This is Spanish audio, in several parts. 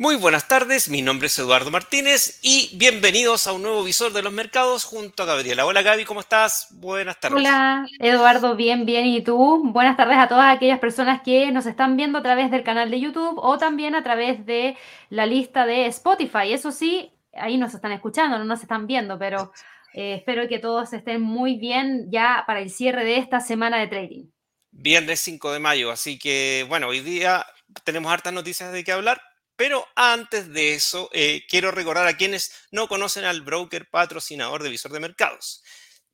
Muy buenas tardes, mi nombre es Eduardo Martínez y bienvenidos a un nuevo visor de los mercados junto a Gabriela. Hola Gaby, ¿cómo estás? Buenas tardes. Hola Eduardo, bien, bien. ¿Y tú? Buenas tardes a todas aquellas personas que nos están viendo a través del canal de YouTube o también a través de la lista de Spotify. Eso sí, ahí nos están escuchando, no nos están viendo, pero eh, espero que todos estén muy bien ya para el cierre de esta semana de trading. Viernes 5 de mayo, así que bueno, hoy día tenemos hartas noticias de qué hablar, pero antes de eso, eh, quiero recordar a quienes no conocen al broker patrocinador de visor de mercados.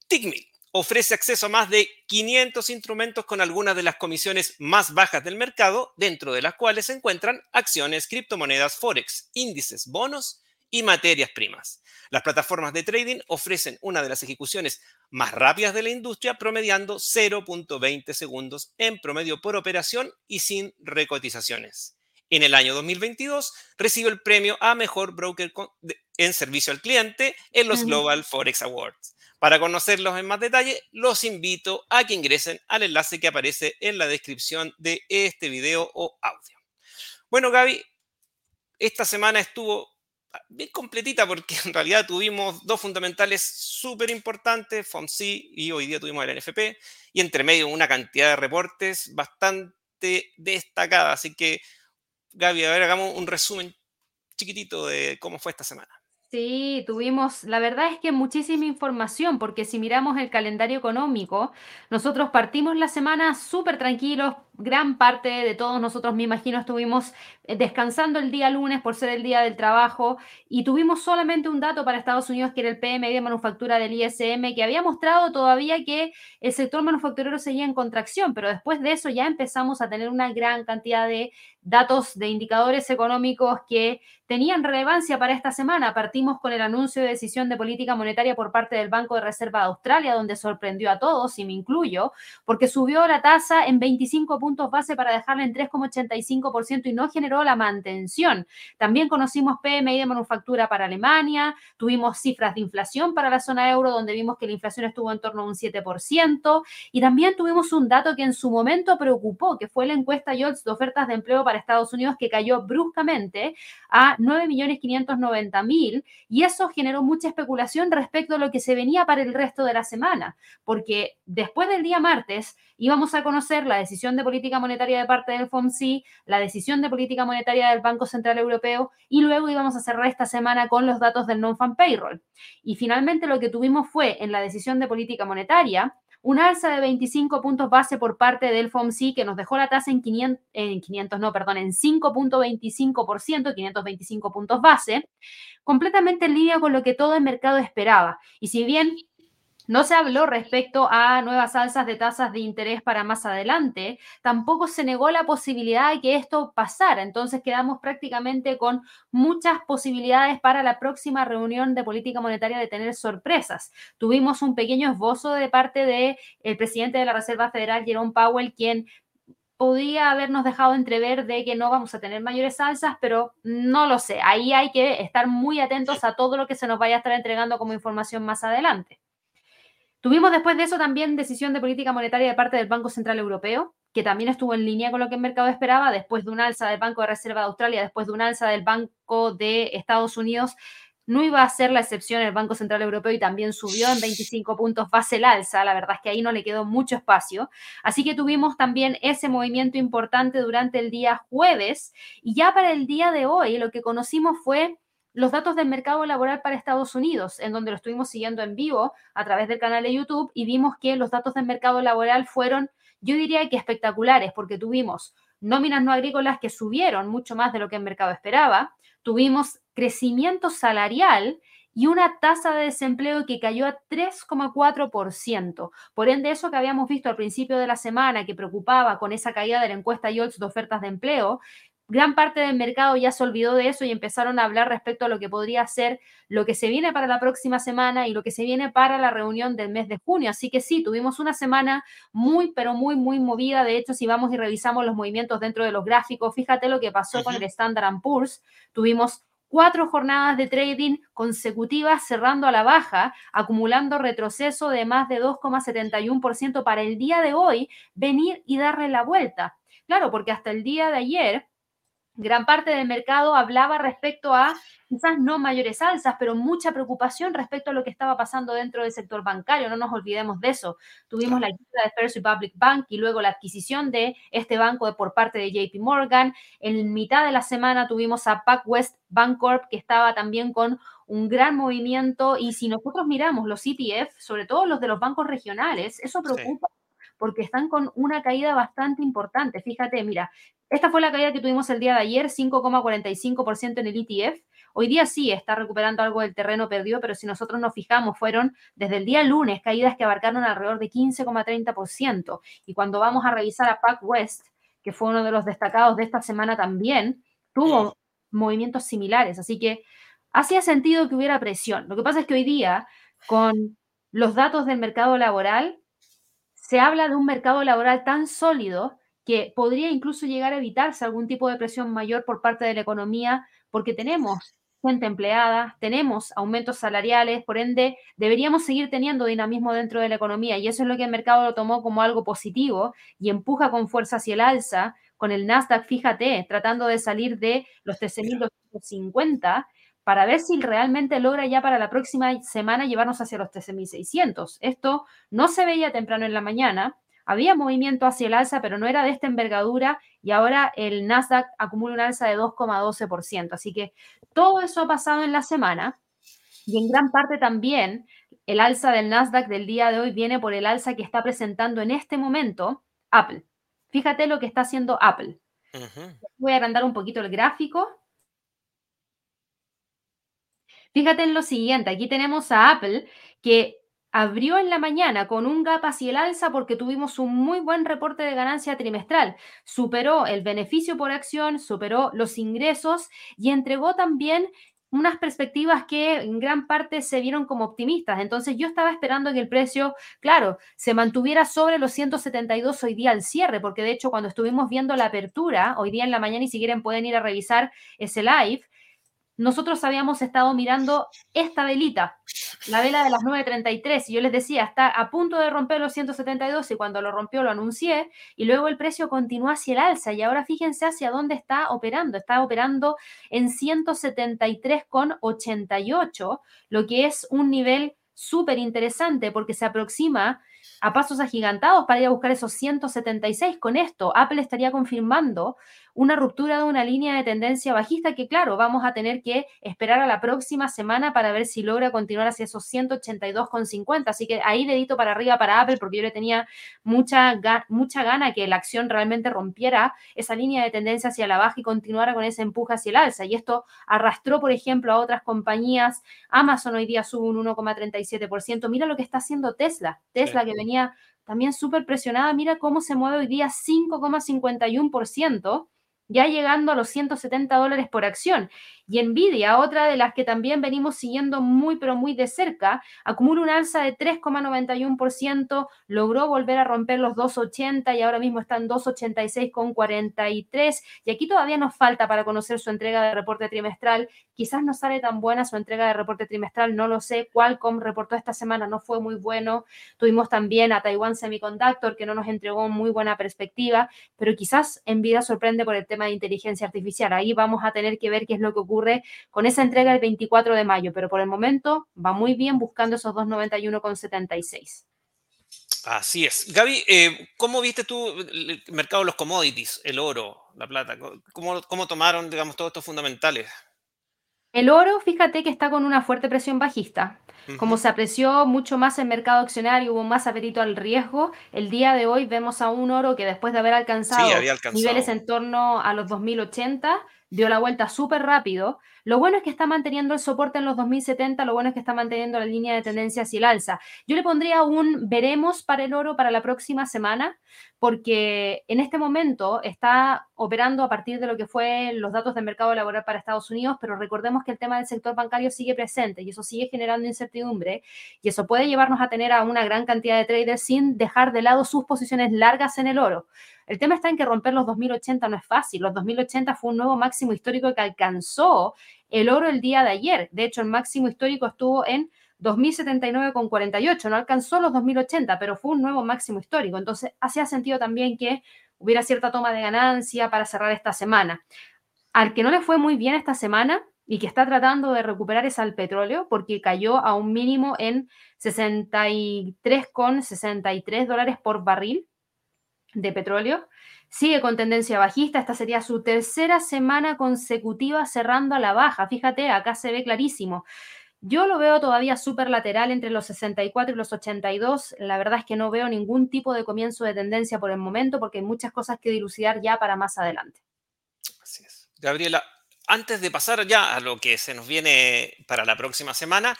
TICMI ofrece acceso a más de 500 instrumentos con algunas de las comisiones más bajas del mercado, dentro de las cuales se encuentran acciones, criptomonedas, forex, índices, bonos y materias primas. Las plataformas de trading ofrecen una de las ejecuciones más rápidas de la industria, promediando 0.20 segundos en promedio por operación y sin recotizaciones. En el año 2022 recibió el premio a Mejor Broker en Servicio al Cliente en los Global Forex Awards. Para conocerlos en más detalle, los invito a que ingresen al enlace que aparece en la descripción de este video o audio. Bueno, Gaby, esta semana estuvo bien completita porque en realidad tuvimos dos fundamentales súper importantes, FOMC y hoy día tuvimos el NFP, y entre medio una cantidad de reportes bastante destacada. Así que Gaby, a ver, hagamos un resumen chiquitito de cómo fue esta semana. Sí, tuvimos, la verdad es que muchísima información, porque si miramos el calendario económico, nosotros partimos la semana súper tranquilos, gran parte de todos nosotros, me imagino, estuvimos eh, descansando el día lunes por ser el día del trabajo y tuvimos solamente un dato para Estados Unidos que era el PMI de manufactura del ISM que había mostrado todavía que el sector manufacturero seguía en contracción, pero después de eso ya empezamos a tener una gran cantidad de datos de indicadores económicos que tenían relevancia para esta semana. Partimos con el anuncio de decisión de política monetaria por parte del Banco de Reserva de Australia, donde sorprendió a todos, y me incluyo, porque subió la tasa en 25 puntos base para dejarla en 3,85% y no generó la mantención. También conocimos PMI de manufactura para Alemania, tuvimos cifras de inflación para la zona euro, donde vimos que la inflación estuvo en torno a un 7%, y también tuvimos un dato que en su momento preocupó, que fue la encuesta YOLTS de ofertas de empleo para Estados Unidos, que cayó bruscamente a 9.590.000, y eso generó mucha especulación respecto a lo que se venía para el resto de la semana, porque después del día martes íbamos a conocer la decisión de política política monetaria de parte del FOMC, la decisión de política monetaria del Banco Central Europeo y luego íbamos a cerrar esta semana con los datos del non-fan payroll. Y finalmente lo que tuvimos fue en la decisión de política monetaria un alza de 25 puntos base por parte del FOMC que nos dejó la tasa en 500, en 500 no, perdón, en 5.25%, 525 puntos base, completamente en línea con lo que todo el mercado esperaba. Y si bien no se habló respecto a nuevas alzas de tasas de interés para más adelante. Tampoco se negó la posibilidad de que esto pasara. Entonces quedamos prácticamente con muchas posibilidades para la próxima reunión de política monetaria de tener sorpresas. Tuvimos un pequeño esbozo de parte del el presidente de la Reserva Federal, Jerome Powell, quien podía habernos dejado entrever de que no vamos a tener mayores alzas, pero no lo sé. Ahí hay que estar muy atentos a todo lo que se nos vaya a estar entregando como información más adelante. Tuvimos después de eso también decisión de política monetaria de parte del Banco Central Europeo, que también estuvo en línea con lo que el mercado esperaba, después de un alza del Banco de Reserva de Australia, después de un alza del Banco de Estados Unidos. No iba a ser la excepción el Banco Central Europeo y también subió en 25 puntos base el alza. La verdad es que ahí no le quedó mucho espacio. Así que tuvimos también ese movimiento importante durante el día jueves. Y ya para el día de hoy lo que conocimos fue los datos del mercado laboral para Estados Unidos, en donde lo estuvimos siguiendo en vivo a través del canal de YouTube y vimos que los datos del mercado laboral fueron, yo diría que espectaculares, porque tuvimos nóminas no agrícolas que subieron mucho más de lo que el mercado esperaba, tuvimos crecimiento salarial y una tasa de desempleo que cayó a 3,4%. Por ende, eso que habíamos visto al principio de la semana, que preocupaba con esa caída de la encuesta YOLTS de ofertas de empleo, gran parte del mercado ya se olvidó de eso y empezaron a hablar respecto a lo que podría ser lo que se viene para la próxima semana y lo que se viene para la reunión del mes de junio. Así que sí, tuvimos una semana muy, pero muy, muy movida. De hecho, si vamos y revisamos los movimientos dentro de los gráficos, fíjate lo que pasó con el Standard Poor's. Tuvimos cuatro jornadas de trading consecutivas cerrando a la baja, acumulando retroceso de más de 2,71% para el día de hoy, venir y darle la vuelta. Claro, porque hasta el día de ayer gran parte del mercado hablaba respecto a quizás no mayores alzas, pero mucha preocupación respecto a lo que estaba pasando dentro del sector bancario. No nos olvidemos de eso. Tuvimos la quiebra de First Republic Bank y luego la adquisición de este banco por parte de JP Morgan. En mitad de la semana tuvimos a PacWest Bancorp, que estaba también con un gran movimiento. Y si nosotros miramos los ETF, sobre todo los de los bancos regionales, eso preocupa. porque están con una caída bastante importante. Fíjate, mira, esta fue la caída que tuvimos el día de ayer, 5,45% en el ETF. Hoy día sí está recuperando algo del terreno perdido, pero si nosotros nos fijamos, fueron desde el día lunes caídas que abarcaron alrededor de 15,30%. Y cuando vamos a revisar a PacWest, que fue uno de los destacados de esta semana también, tuvo movimientos similares. Así que hacía sentido que hubiera presión. Lo que pasa es que hoy día, con los datos del mercado laboral, se habla de un mercado laboral tan sólido que podría incluso llegar a evitarse algún tipo de presión mayor por parte de la economía, porque tenemos gente empleada, tenemos aumentos salariales, por ende deberíamos seguir teniendo dinamismo dentro de la economía y eso es lo que el mercado lo tomó como algo positivo y empuja con fuerza hacia el alza, con el Nasdaq, fíjate, tratando de salir de los 13.250 para ver si realmente logra ya para la próxima semana llevarnos hacia los 13.600. Esto no se veía temprano en la mañana, había movimiento hacia el alza, pero no era de esta envergadura y ahora el Nasdaq acumula un alza de 2,12%. Así que todo eso ha pasado en la semana y en gran parte también el alza del Nasdaq del día de hoy viene por el alza que está presentando en este momento Apple. Fíjate lo que está haciendo Apple. Voy a agrandar un poquito el gráfico. Fíjate en lo siguiente, aquí tenemos a Apple que abrió en la mañana con un gap hacia el alza porque tuvimos un muy buen reporte de ganancia trimestral. Superó el beneficio por acción, superó los ingresos y entregó también unas perspectivas que en gran parte se vieron como optimistas. Entonces yo estaba esperando que el precio, claro, se mantuviera sobre los 172 hoy día al cierre, porque de hecho cuando estuvimos viendo la apertura, hoy día en la mañana y si quieren pueden ir a revisar ese live, nosotros habíamos estado mirando esta velita, la vela de las 9.33, y yo les decía, está a punto de romper los 172 y cuando lo rompió lo anuncié, y luego el precio continuó hacia el alza, y ahora fíjense hacia dónde está operando, está operando en 173,88, lo que es un nivel súper interesante porque se aproxima a pasos agigantados para ir a buscar esos 176. Con esto, Apple estaría confirmando una ruptura de una línea de tendencia bajista que, claro, vamos a tener que esperar a la próxima semana para ver si logra continuar hacia esos 182,50. Así que ahí dedito para arriba para Apple porque yo le tenía mucha, mucha gana que la acción realmente rompiera esa línea de tendencia hacia la baja y continuara con ese empuje hacia el alza. Y esto arrastró, por ejemplo, a otras compañías. Amazon hoy día sube un 1,37%. Mira lo que está haciendo Tesla. Tesla que venía también súper presionada. Mira cómo se mueve hoy día 5,51% ya llegando a los 170 dólares por acción. Y Nvidia, otra de las que también venimos siguiendo muy, pero muy de cerca, acumula un alza de 3,91%, logró volver a romper los 2,80 y ahora mismo está en 2,86,43. Y aquí todavía nos falta para conocer su entrega de reporte trimestral. Quizás no sale tan buena su entrega de reporte trimestral, no lo sé. Qualcomm reportó esta semana, no fue muy bueno. Tuvimos también a Taiwan Semiconductor, que no nos entregó muy buena perspectiva, pero quizás Nvidia sorprende por el tema de inteligencia artificial. Ahí vamos a tener que ver qué es lo que ocurre con esa entrega el 24 de mayo, pero por el momento va muy bien buscando esos 291,76. Así es. Gaby, eh, ¿cómo viste tú el mercado de los commodities, el oro, la plata? ¿Cómo, cómo tomaron, digamos, todos estos fundamentales? El oro, fíjate que está con una fuerte presión bajista. Como se apreció mucho más el mercado accionario, hubo más apetito al riesgo, el día de hoy vemos a un oro que después de haber alcanzado, alcanzado. niveles en torno a los 2080, dio la vuelta súper rápido. Lo bueno es que está manteniendo el soporte en los 2070, lo bueno es que está manteniendo la línea de tendencia hacia el alza. Yo le pondría un veremos para el oro para la próxima semana, porque en este momento está operando a partir de lo que fue los datos de mercado laboral para Estados Unidos, pero recordemos que el tema del sector bancario sigue presente y eso sigue generando incertidumbre y eso puede llevarnos a tener a una gran cantidad de traders sin dejar de lado sus posiciones largas en el oro. El tema está en que romper los 2080 no es fácil. Los 2080 fue un nuevo máximo histórico que alcanzó el oro el día de ayer. De hecho, el máximo histórico estuvo en 2079,48. No alcanzó los 2080, pero fue un nuevo máximo histórico. Entonces, hacía sentido también que hubiera cierta toma de ganancia para cerrar esta semana. Al que no le fue muy bien esta semana y que está tratando de recuperar es al petróleo porque cayó a un mínimo en 63,63 dólares por barril de petróleo. Sigue con tendencia bajista, esta sería su tercera semana consecutiva cerrando a la baja. Fíjate, acá se ve clarísimo. Yo lo veo todavía súper lateral entre los 64 y los 82. La verdad es que no veo ningún tipo de comienzo de tendencia por el momento porque hay muchas cosas que dilucidar ya para más adelante. Así es. Gabriela, antes de pasar ya a lo que se nos viene para la próxima semana,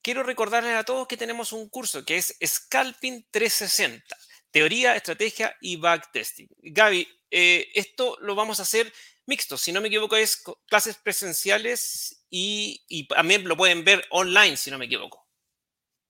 quiero recordarles a todos que tenemos un curso que es Scalping 360, teoría, estrategia y backtesting. Gaby, eh, esto lo vamos a hacer mixto, si no me equivoco es clases presenciales y, y también lo pueden ver online, si no me equivoco.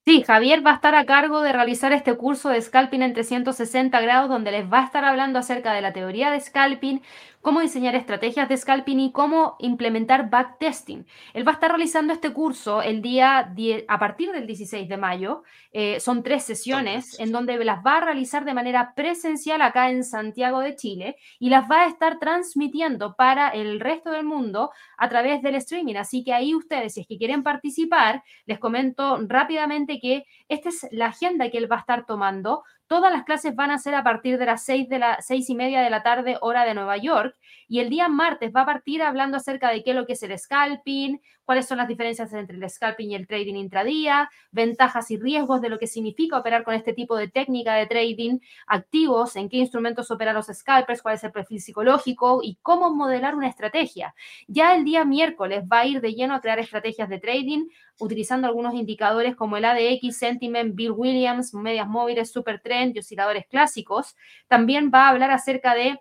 Sí, Javier va a estar a cargo de realizar este curso de scalping en 360 grados, donde les va a estar hablando acerca de la teoría de scalping, cómo diseñar estrategias de scalping y cómo implementar backtesting. Él va a estar realizando este curso el día a partir del 16 de mayo. Eh, son tres sesiones en donde las va a realizar de manera presencial acá en Santiago de Chile y las va a estar transmitiendo para el resto del mundo a través del streaming. Así que ahí ustedes, si es que quieren participar, les comento rápidamente que esta es la agenda que él va a estar tomando. Todas las clases van a ser a partir de las seis, de la, seis y media de la tarde, hora de Nueva York. Y el día martes va a partir hablando acerca de qué es lo que es el scalping, cuáles son las diferencias entre el scalping y el trading intradía, ventajas y riesgos de lo que significa operar con este tipo de técnica de trading, activos, en qué instrumentos operan los scalpers, cuál es el perfil psicológico y cómo modelar una estrategia. Ya el día miércoles va a ir de lleno a crear estrategias de trading utilizando algunos indicadores como el ADX, Sentiment, Bill Williams, medias móviles, Super Trend y osciladores clásicos. También va a hablar acerca de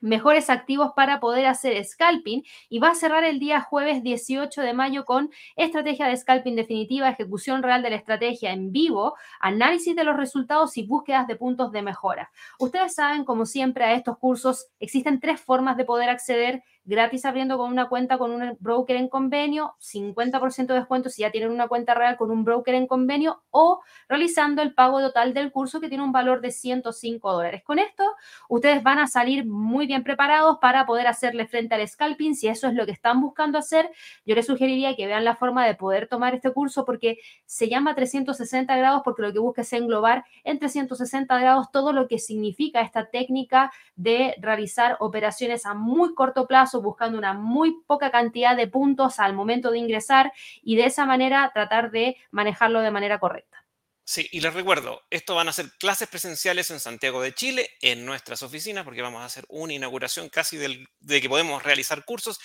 mejores activos para poder hacer scalping y va a cerrar el día jueves 18 de mayo con estrategia de scalping definitiva, ejecución real de la estrategia en vivo, análisis de los resultados y búsquedas de puntos de mejora. Ustedes saben, como siempre, a estos cursos existen tres formas de poder acceder gratis abriendo con una cuenta con un broker en convenio, 50% de descuento si ya tienen una cuenta real con un broker en convenio o realizando el pago total del curso que tiene un valor de 105 dólares. Con esto, ustedes van a salir muy bien preparados para poder hacerle frente al scalping. Si eso es lo que están buscando hacer, yo les sugeriría que vean la forma de poder tomar este curso porque se llama 360 grados porque lo que busca es englobar en 360 grados todo lo que significa esta técnica de realizar operaciones a muy corto plazo buscando una muy poca cantidad de puntos al momento de ingresar y de esa manera tratar de manejarlo de manera correcta. Sí, y les recuerdo, esto van a ser clases presenciales en Santiago de Chile, en nuestras oficinas, porque vamos a hacer una inauguración casi de que podemos realizar cursos.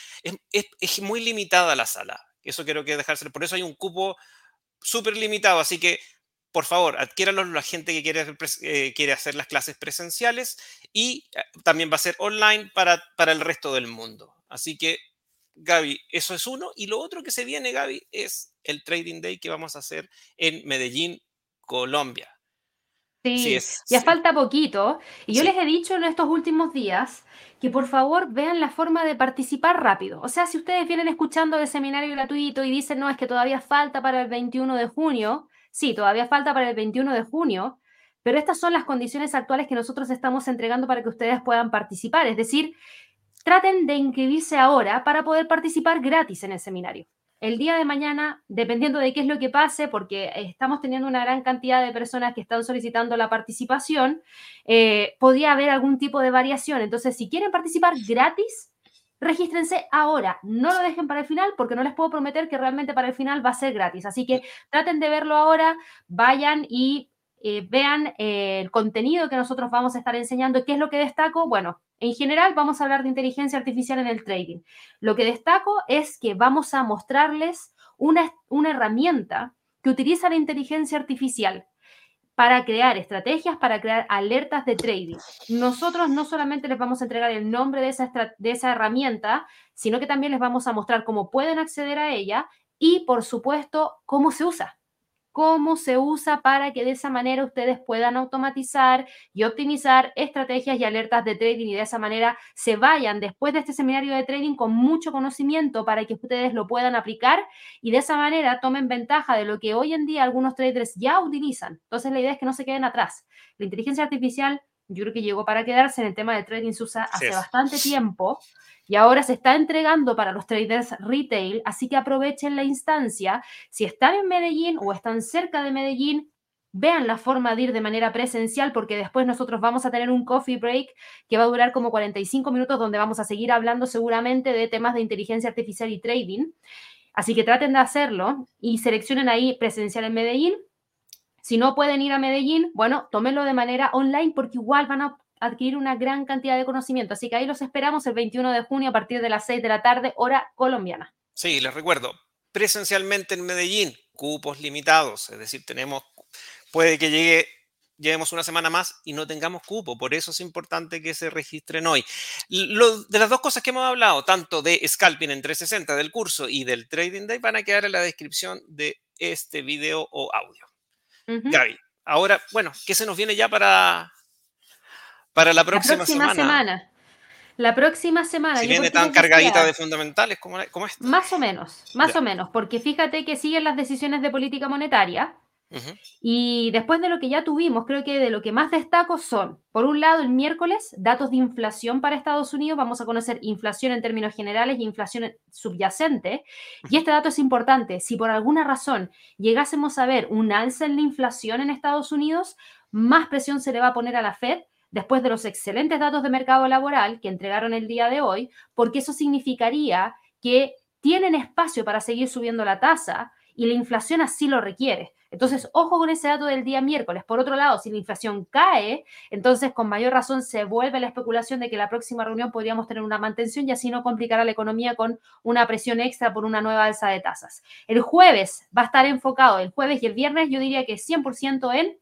Es, muy limitada la sala, eso quiero que dejarse, por eso hay un cupo súper limitado, así que por favor, adquiéranlo la gente que quiere, eh, quiere hacer las clases presenciales y eh, también va a ser online para, para el resto del mundo. Así que, Gaby, eso es uno. Y lo otro que se viene, Gaby, es el Trading Day que vamos a hacer en Medellín, Colombia. Sí, ya falta poquito. Y yo les he dicho en estos últimos días que por favor vean la forma de participar rápido. O sea, si ustedes vienen escuchando el seminario gratuito y dicen, no, es que todavía falta para el 21 de junio, Sí, todavía falta para el 21 de junio, pero estas son las condiciones actuales que nosotros estamos entregando para que ustedes puedan participar. Es decir, traten de inscribirse ahora para poder participar gratis en el seminario. El día de mañana, dependiendo de qué es lo que pase, porque estamos teniendo una gran cantidad de personas que están solicitando la participación, eh, podría haber algún tipo de variación. Entonces, si quieren participar gratis, regístrense ahora, no lo dejen para el final porque no les puedo prometer que realmente para el final va a ser gratis. Así que traten de verlo ahora, vayan y eh, vean eh, el contenido que nosotros vamos a estar enseñando. ¿Qué es lo que destaco? Bueno, en general vamos a hablar de inteligencia artificial en el trading. Lo que destaco es que vamos a mostrarles una, una herramienta que utiliza la inteligencia artificial para crear estrategias, para crear alertas de trading. Nosotros no solamente les vamos a entregar el nombre de esa, de esa herramienta, sino que también les vamos a mostrar cómo pueden acceder a ella y, por supuesto, cómo se usa cómo se usa para que de esa manera ustedes puedan automatizar y optimizar estrategias y alertas de trading y de esa manera se vayan después de este seminario de trading con mucho conocimiento para que ustedes lo puedan aplicar y de esa manera tomen ventaja de lo que hoy en día algunos traders ya utilizan. Entonces la idea es que no se queden atrás. La inteligencia artificial yo creo que llegó para quedarse en el tema de trading SUSA hace bastante tiempo y ahora se está entregando para los traders retail, así que aprovechen la instancia. Si están en Medellín o están cerca de Medellín, vean la forma de ir de manera presencial porque después nosotros vamos a tener un coffee break que va a durar como 45 minutos donde vamos a seguir hablando seguramente de temas de inteligencia artificial y trading. Así que traten de hacerlo y seleccionen ahí presencial en Medellín. Si no pueden ir a Medellín, bueno, tómenlo de manera online porque igual van a adquirir una gran cantidad de conocimiento. Así que ahí los esperamos el 21 de junio a partir de las 6 de la tarde, hora colombiana. Sí, les recuerdo, presencialmente en Medellín, cupos limitados, es decir, tenemos puede que llegue llevemos una semana más y no tengamos cupo. Por eso es importante que se registren hoy. de las dos cosas que hemos hablado, tanto de Scalping en 360 del curso y del Trading Day, van a quedar en la descripción de este video o audio. Gaby, ahora, bueno, ¿qué se nos viene ya para, para la próxima, la próxima semana? La próxima semana. Si viene tan cargadita de fundamentales como, como esta. Más o menos, más o menos, porque fíjate que siguen las decisiones de política monetaria y después de lo que ya tuvimos, creo que de lo que más destaco son, por un lado, el miércoles, datos de inflación para Estados Unidos. Vamos a conocer inflación en términos generales y inflación subyacente. Y este dato es importante. Si por alguna razón llegásemos a ver un alza en la inflación en Estados Unidos, más presión se le va a poner a la Fed después de los excelentes datos de mercado laboral que entregaron el día de hoy, porque eso significaría que tienen espacio para seguir subiendo la tasa y la inflación así lo requiere. Entonces, ojo con ese dato del día miércoles. Por otro lado, si la inflación cae, entonces con mayor razón se vuelve la especulación de que la próxima reunión podríamos tener una mantención y así no complicará la economía con una presión extra por una nueva alza de tasas. El jueves va a estar enfocado, el jueves y el viernes yo diría que 100% en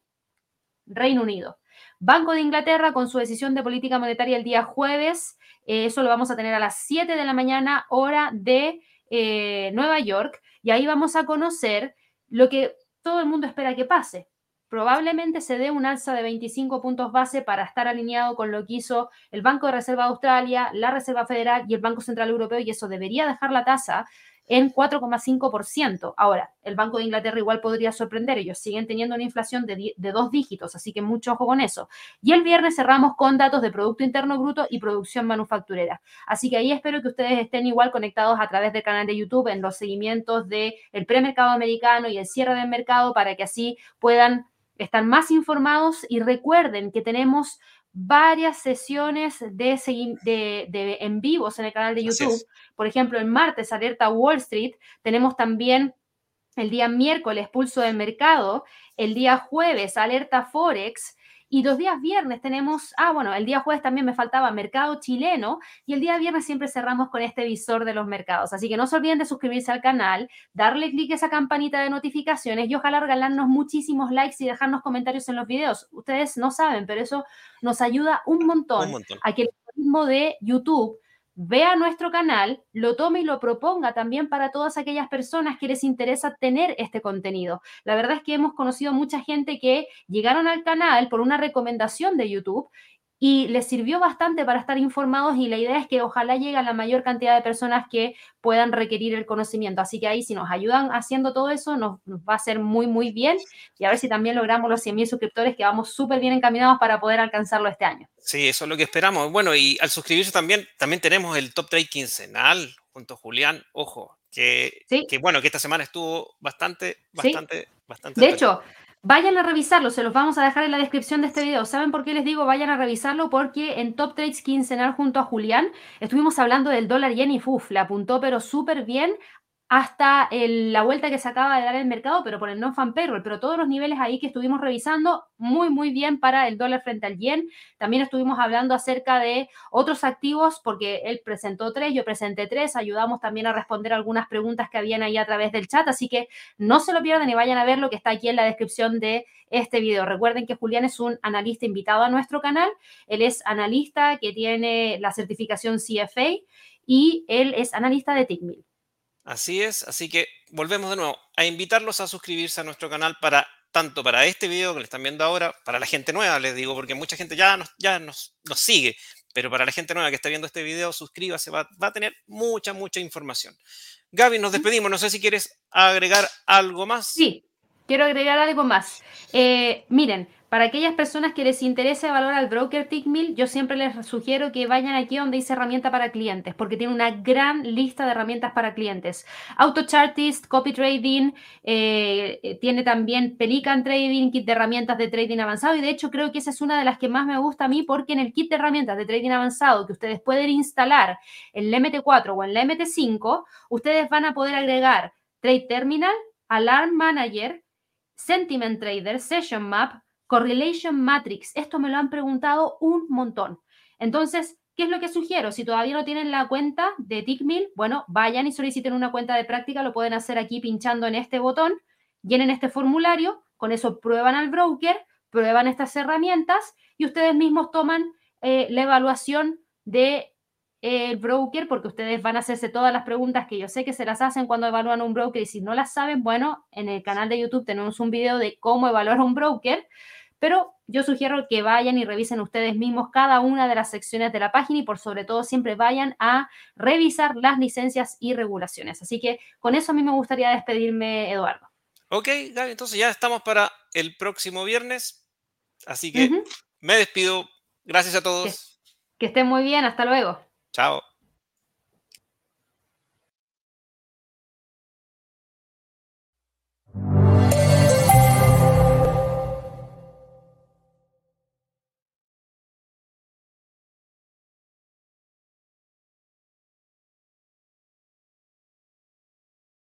Reino Unido. Banco de Inglaterra con su decisión de política monetaria el día jueves. Eh, eso lo vamos a tener a las 7 de la mañana, hora de eh, Nueva York. Y ahí vamos a conocer lo que todo el mundo espera que pase. Probablemente se dé un alza de 25 puntos base para estar alineado con lo que hizo el Banco de Reserva de Australia, la Reserva Federal y el Banco Central Europeo, y eso debería dejar la tasa en 4,5%. Ahora, el Banco de Inglaterra igual podría sorprender, ellos siguen teniendo una inflación de, dos dígitos, así que mucho ojo con eso. Y el viernes cerramos con datos de Producto Interno Bruto y producción manufacturera. Así que ahí espero que ustedes estén igual conectados a través del canal de YouTube en los seguimientos del el premercado americano y el cierre del mercado para que así puedan estar más informados y recuerden que tenemos varias sesiones de, de, en vivos en el canal de YouTube. Por ejemplo, el martes, Alerta Wall Street. Tenemos también el día miércoles, Pulso del Mercado. El día jueves, Alerta Forex. Y dos días viernes tenemos, ah, bueno, el día jueves también me faltaba mercado chileno y el día viernes siempre cerramos con este visor de los mercados. Así que no se olviden de suscribirse al canal, darle clic a esa campanita de notificaciones y ojalá regalarnos muchísimos likes y dejarnos comentarios en los videos. Ustedes no saben, pero eso nos ayuda un montón, un montón. a que el algoritmo de YouTube vea nuestro canal, lo tome y lo proponga también para todas aquellas personas que les interesa tener este contenido. La verdad es que hemos conocido mucha gente que llegaron al canal por una recomendación de YouTube y les sirvió bastante para estar informados y la idea es que ojalá llegue a la mayor cantidad de personas que puedan requerir el conocimiento. Así que ahí si nos ayudan haciendo todo eso nos, va a ser muy, muy bien y a ver si también logramos los 100.000 suscriptores que vamos súper bien encaminados para poder alcanzarlo este año. Sí, eso es lo que esperamos. Bueno, y al suscribirse también, también tenemos el Top Trade quincenal junto a Julián. Ojo, que, que bueno, que esta semana estuvo bastante, bastante, bastante. De hecho, Vayan a revisarlo, se los vamos a dejar en la descripción de este video. ¿Saben por qué les digo vayan a revisarlo? Porque en Top Trades quincenal junto a Julián estuvimos hablando del dólar yen y uf, le apuntó pero súper bien hasta la vuelta que se acaba de dar el mercado, pero por el non-fan payroll, pero todos los niveles ahí que estuvimos revisando, muy, muy bien para el dólar frente al yen. También estuvimos hablando acerca de otros activos, porque él presentó tres, yo presenté tres, ayudamos también a responder algunas preguntas que habían ahí a través del chat, así que no se lo pierdan y vayan a ver lo que está aquí en la descripción de este video. Recuerden que Julián es un analista invitado a nuestro canal, él es analista que tiene la certificación CFA y él es analista de TICMIL. Así es, así que volvemos de nuevo a invitarlos a suscribirse a nuestro canal para tanto para este video que le están viendo ahora, para la gente nueva, les digo, porque mucha gente ya nos, ya nos, sigue, pero para la gente nueva que está viendo este video, suscríbase, va a tener mucha, mucha información. Gaby, nos despedimos, no sé si quieres agregar algo más. Sí, quiero agregar algo más. Eh, miren, para aquellas personas que les interese evaluar al broker Tickmill, yo siempre les sugiero que vayan aquí donde dice herramienta para clientes, porque tiene una gran lista de herramientas para clientes. AutoChartist, Copy Trading, eh, eh, tiene también Pelican Trading, kit de herramientas de trading avanzado, y de hecho creo que esa es una de las que más me gusta a mí, porque en el kit de herramientas de trading avanzado que ustedes pueden instalar en la MT4 o en la MT5, ustedes van a poder agregar Trade Terminal, Alarm Manager, Sentiment Trader, Session Map, Correlation Matrix, esto me lo han preguntado un montón. Entonces, ¿qué es lo que sugiero? Si todavía no tienen la cuenta de Tickmill, bueno, vayan y soliciten una cuenta de práctica, lo pueden hacer aquí pinchando en este botón, llenen este formulario, con eso prueban al broker, prueban estas herramientas y ustedes mismos toman eh, la evaluación de el broker, porque ustedes van a hacerse todas las preguntas que yo sé que se las hacen cuando evalúan un broker y si no las saben, bueno, en el canal de YouTube tenemos un video de cómo evaluar un broker pero yo sugiero que vayan y revisen ustedes mismos cada una de las secciones de la página y por sobre todo siempre vayan a revisar las licencias y regulaciones. Así que con eso a mí me gustaría despedirme, Eduardo. Ok, Gaby, entonces ya estamos para el próximo viernes. Así que me despido. Gracias a todos. Que, que estén muy bien. Hasta luego. Chao.